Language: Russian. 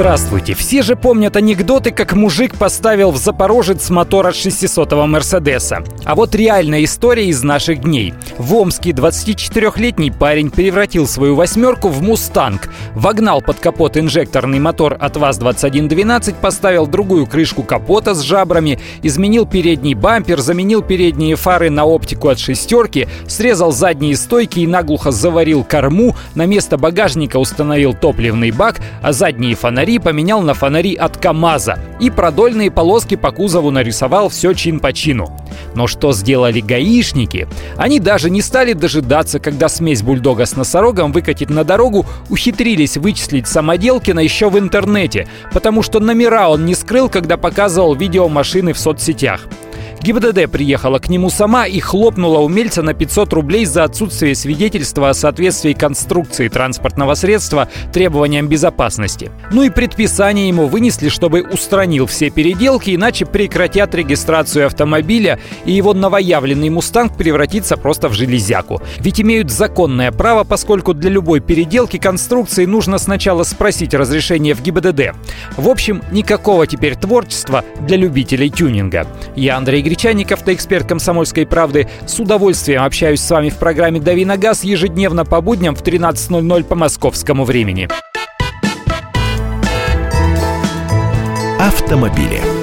Здравствуйте! Все же помнят анекдоты, как мужик поставил в Запорожец мотор от 600-го Мерседеса. А вот реальная история из наших дней. В Омске 24-летний парень превратил свою восьмерку в «Мустанг». Вогнал под капот инжекторный мотор от ВАЗ-2112, поставил другую крышку капота с жабрами, изменил передний бампер, заменил передние фары на оптику от шестерки, срезал задние стойки и наглухо заварил корму, на место багажника установил топливный бак, а задние фонари фонари поменял на фонари от КАМАЗа и продольные полоски по кузову нарисовал все чин по чину. Но что сделали гаишники? Они даже не стали дожидаться, когда смесь бульдога с носорогом выкатит на дорогу, ухитрились вычислить Самоделкина еще в интернете, потому что номера он не скрыл, когда показывал видео машины в соцсетях. ГИБДД приехала к нему сама и хлопнула умельца на 500 рублей за отсутствие свидетельства о соответствии конструкции транспортного средства требованиям безопасности. Ну и предписание ему вынесли, чтобы устранил все переделки, иначе прекратят регистрацию автомобиля, и его новоявленный «Мустанг» превратится просто в железяку. Ведь имеют законное право, поскольку для любой переделки конструкции нужно сначала спросить разрешение в ГИБДД. В общем, никакого теперь творчества для любителей тюнинга. Я Андрей Гречанников, эксперт «Комсомольской правды». С удовольствием общаюсь с вами в программе «Дави на газ» ежедневно по будням в 13.00 по московскому времени. Автомобили.